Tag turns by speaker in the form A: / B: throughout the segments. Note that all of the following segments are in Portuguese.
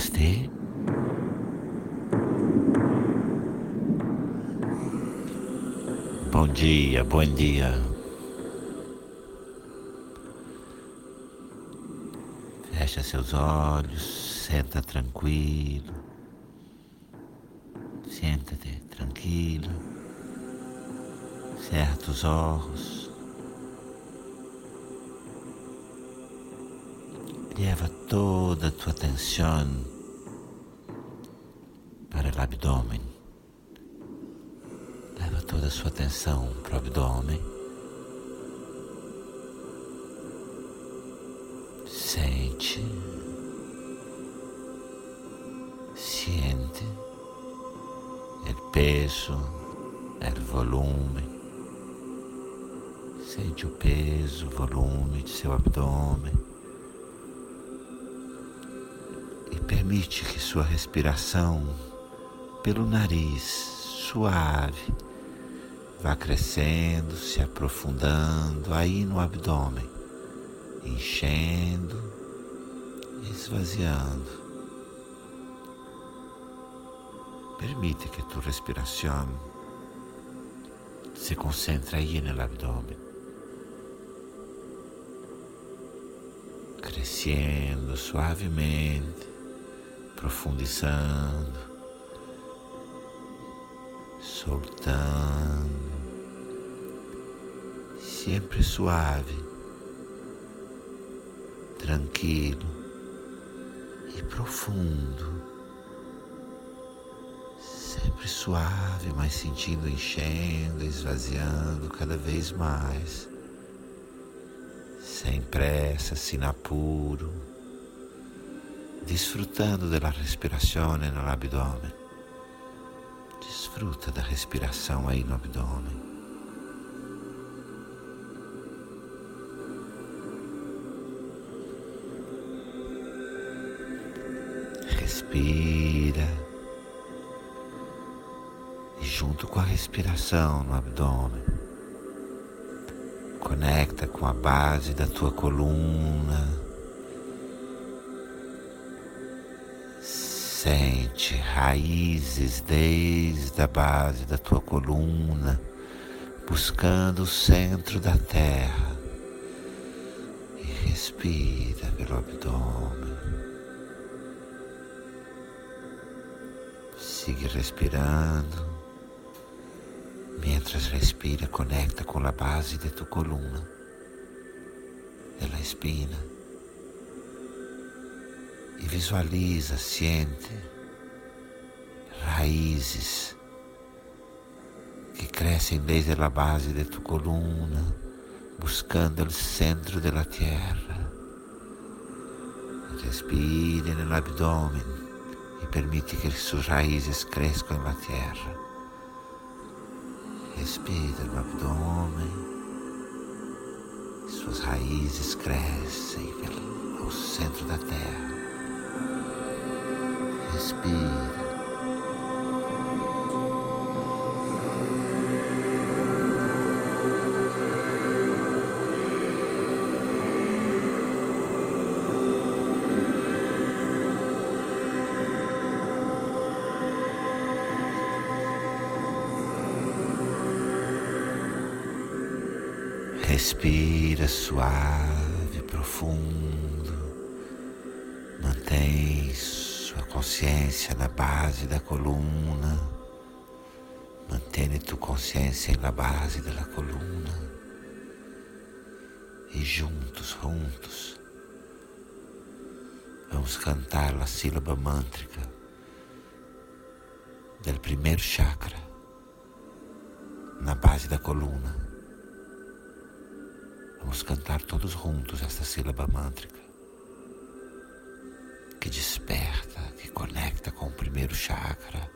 A: Namastê. Bom dia, bom dia. Fecha seus olhos, senta tranquilo. Senta-te tranquilo. Cerra os olhos. Leva toda a tua atenção para o abdômen. Leva toda a sua atenção para o abdômen. Sente. Siente o peso, o volume. Sente o peso, o volume de seu abdômen. Permite que sua respiração pelo nariz suave vá crescendo, se aprofundando aí no abdômen, enchendo, esvaziando. Permite que tu respiração se concentre aí no abdômen, crescendo suavemente, profundizando, soltando, sempre suave, tranquilo e profundo. Sempre suave, mas sentindo enchendo, esvaziando cada vez mais, sem pressa, sem apuro, desfrutando da respiração no abdômen. Desfruta da respiração aí no abdômen. Respira junto com a respiração no abdômen. Conecta com a base da tua coluna. Sente raízes desde a base da tua coluna, buscando o centro da terra. E respira pelo abdômen. Siga respirando. Mientras respira, conecta con la base de tu columna, de espina e visualiza, siente raízes que crescem desde a base de tu coluna, buscando o centro da terra. Respire no abdômen e permite que suas raízes cresçam na terra. Respira no abdômen, suas raízes crescem ao centro da terra. Respira. Respira suave, profundo. Mantém sua consciência na base da coluna. Mantém tua consciência na base da coluna. E juntos, juntos, vamos cantar a sílaba mântrica do primeiro chakra na base da coluna. Vamos cantar todos juntos esta sílaba mântrica que desperta, que conecta com o primeiro chakra,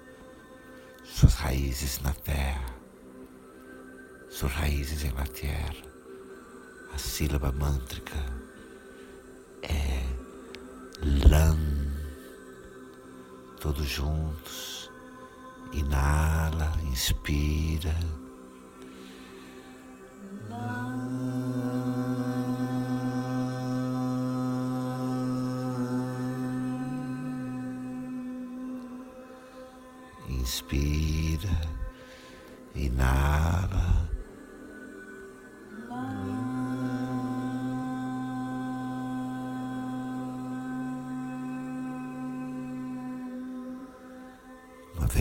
A: suas raízes na terra, suas raízes na terra. A sílaba mântrica é LAN. Todos juntos. Inala, inspira.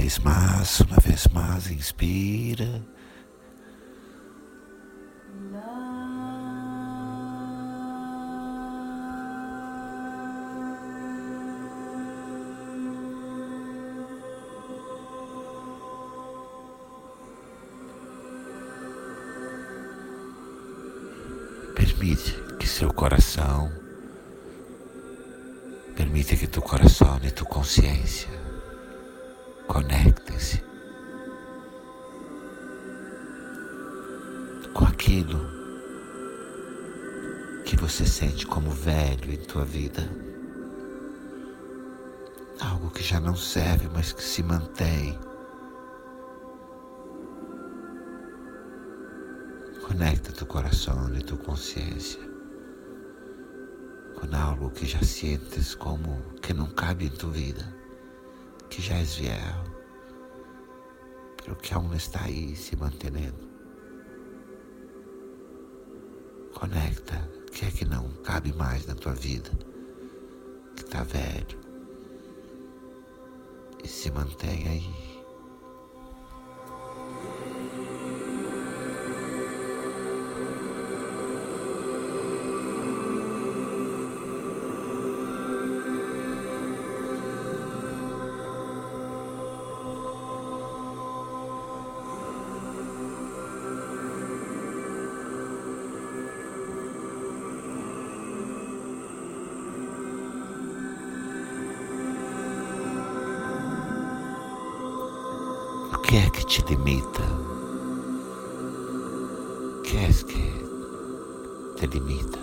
A: Vez mais, uma vez mais, inspira. Permite que seu coração, permite que tu coração e tu consciência conectem-se com aquilo que você sente como velho em tua vida. Algo que já não serve, mas que se mantém Conecta tu coração e tu consciência com algo que já sientes como que não cabe em tu vida, que já és viejo, pero que aún está aí se mantendo. Conecta o que é que não cabe mais na tua vida, que está velho, e se mantém aí. Que é que te limita? O que te limita?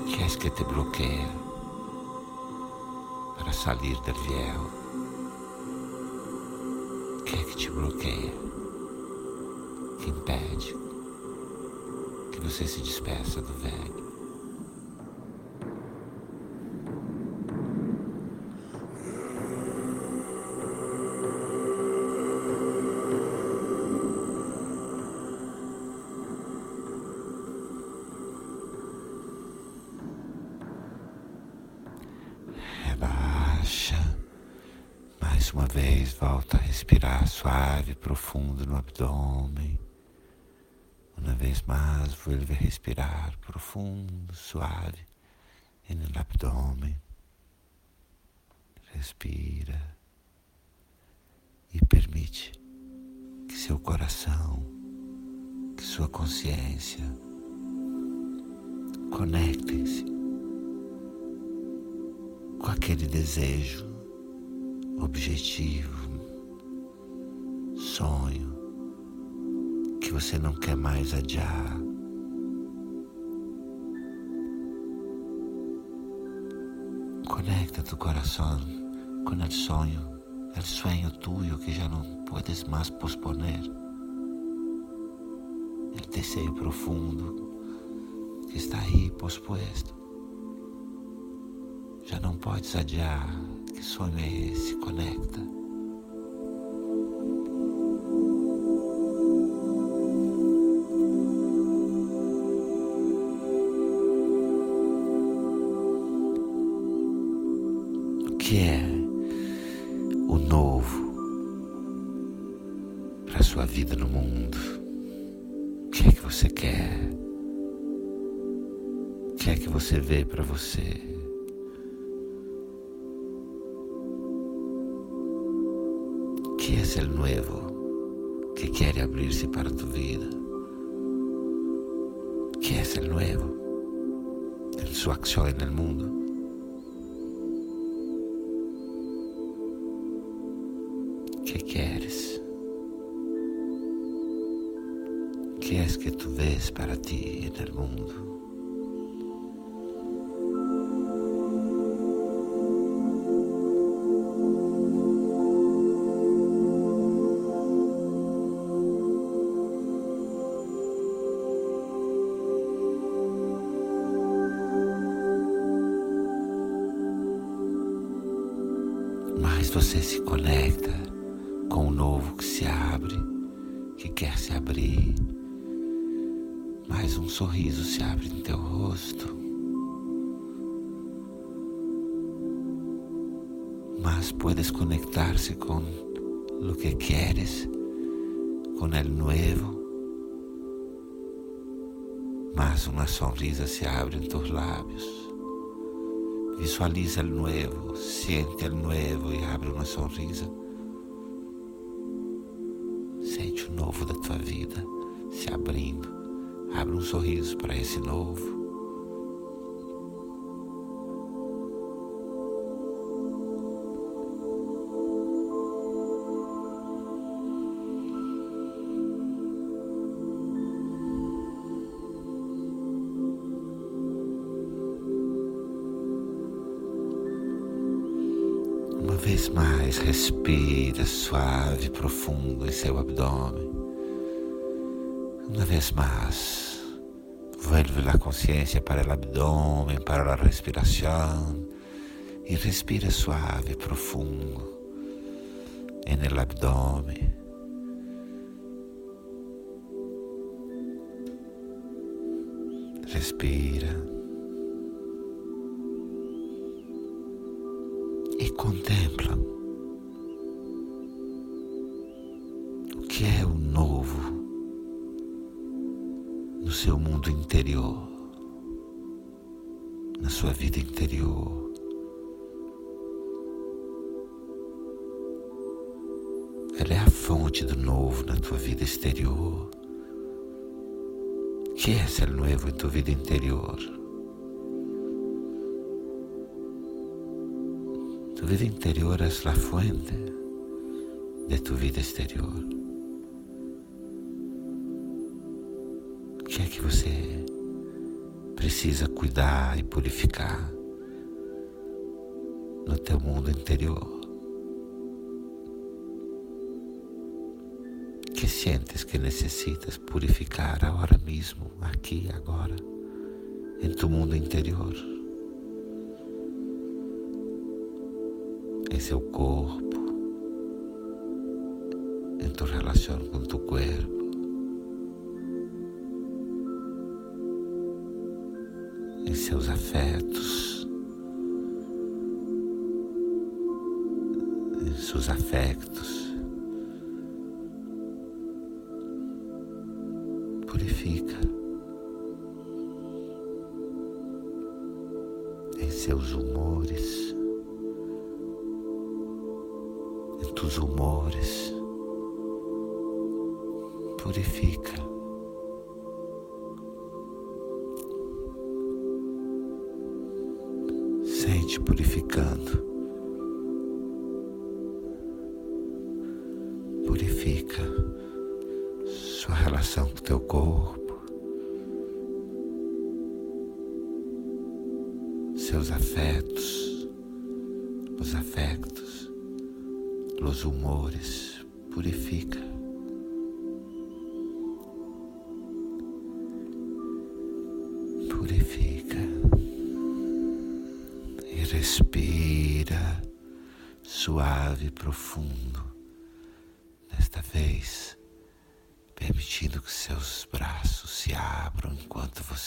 A: O que te bloqueia para sair do que é que te bloqueia? Que impede que você se despeça do velho? Vez, volta a respirar suave, profundo no abdômen. Uma vez mais, vuelve a respirar profundo, suave no abdômen. Respira e permite que seu coração, que sua consciência conectem-se com aquele desejo objetivo, sonho que você não quer mais adiar. Conecta tu coração com o sonho, o sonho tuyo que já não puedes mais posponer. O desejo profundo que está aí pospuesto. Já não podes adiar que sonho é esse? Conecta. O que é o novo para sua vida no mundo? O que é que você quer? O que é que você vê para você? ¿Qué es el nuevo que quiere abrirse para tu vida? ¿Qué es el nuevo en su acción el mundo? ¿Qué quieres? ¿Qué es que tú ves para ti en el mundo? Se conecta com o novo que se abre, que quer se abrir, mais um sorriso se abre em teu rosto. Mas puedes conectar-se com o que queres, com o novo. Mas uma sonrisa se abre em teus lábios. Visualiza o novo, sente o novo e abre uma sorrisa. Sente o novo da tua vida se abrindo. Abre um sorriso para esse novo. Vez mais, respira suave, profundo em seu abdômen. Uma vez mais, vuelve a consciência para o abdômen, para a respiração e respira suave, profundo en el abdômen. Respira. Contempla o que é o novo no seu mundo interior, na sua vida interior. Ela é a fonte do novo na tua vida exterior. O que é ser novo em tua vida interior? Tu vida interior é a fuente de tu vida exterior. O que é que você precisa cuidar e purificar no teu mundo interior? Que sentes que necessitas purificar agora mesmo, aqui, agora, em tu mundo interior? Em seu corpo, em tua relação com tu corpo, em seus afetos, em seus afectos. Purifica sua relação com teu corpo, seus afetos, os afectos los humores, purifica. Purifica e respira suave e profundo.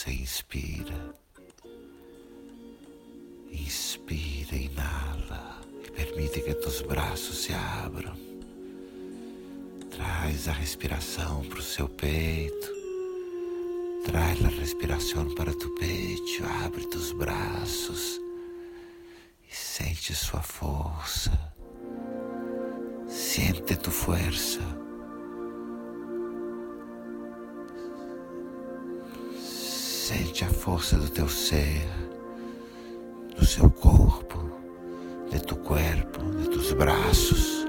A: Você inspira. Inspira, inala. Permite que teus braços se abram. Traz a respiração para o seu peito. Traz a respiração para tu peito. Abre teus braços e sente sua força. Sente tu força. Sente a força do teu ser, do seu corpo de tu corpo, de tus braços,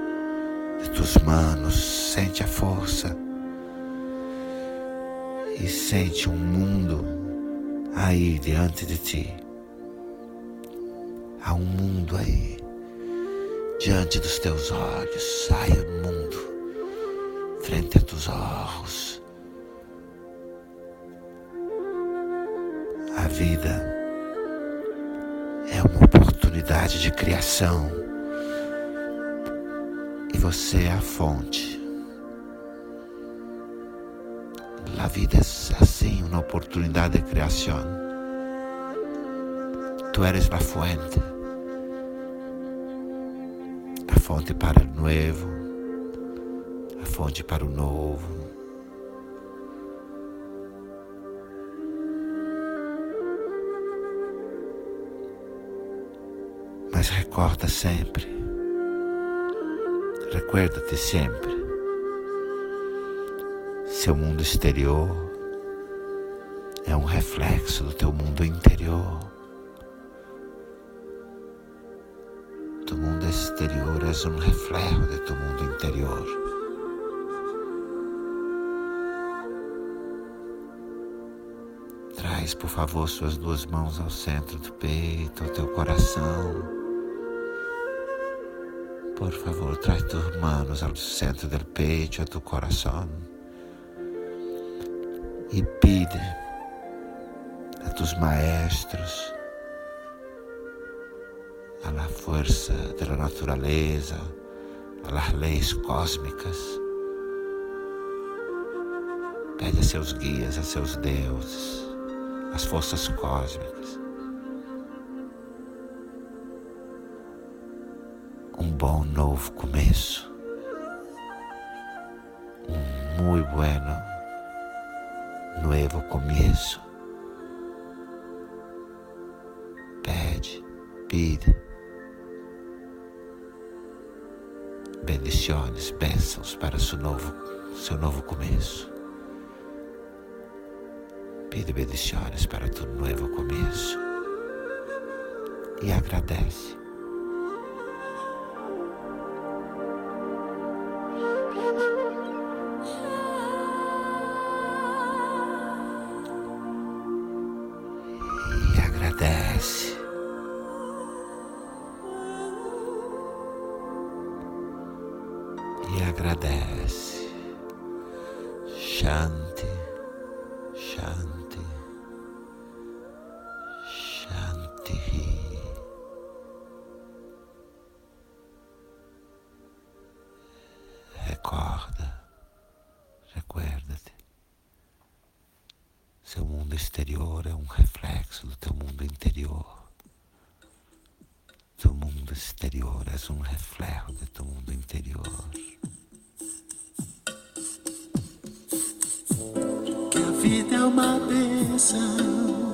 A: de tus manos. Sente a força e sente um mundo aí diante de ti. Há um mundo aí diante dos teus olhos. Sai o mundo frente a tus olhos. A vida é uma oportunidade de criação, você é a fonte. A vida é assim uma oportunidade de criação. Tu eres a fuente. A fonte para o novo, a fonte para o novo. Mas recorda sempre, recuerda-te sempre, seu mundo exterior é um reflexo do teu mundo interior. Tu mundo exterior é um reflexo de teu mundo interior. Traz, por favor, suas duas mãos ao centro do peito, ao teu coração. Por favor, traz tus manos al centro del pecho, a tu corazón. E pide a tus maestros, a la fuerza de la naturaleza, a las leis cósmicas. Pede a seus guias, a seus deuses, as forças cósmicas bom novo começo. Um muito bueno novo começo. Pede, pide. Bendições, bênçãos para seu novo, seu novo começo. Pide bendições para tu novo começo. E agradece. Seu mundo exterior é um reflexo do teu mundo interior. Teu mundo exterior é um reflexo do teu mundo interior.
B: Que a vida é uma bênção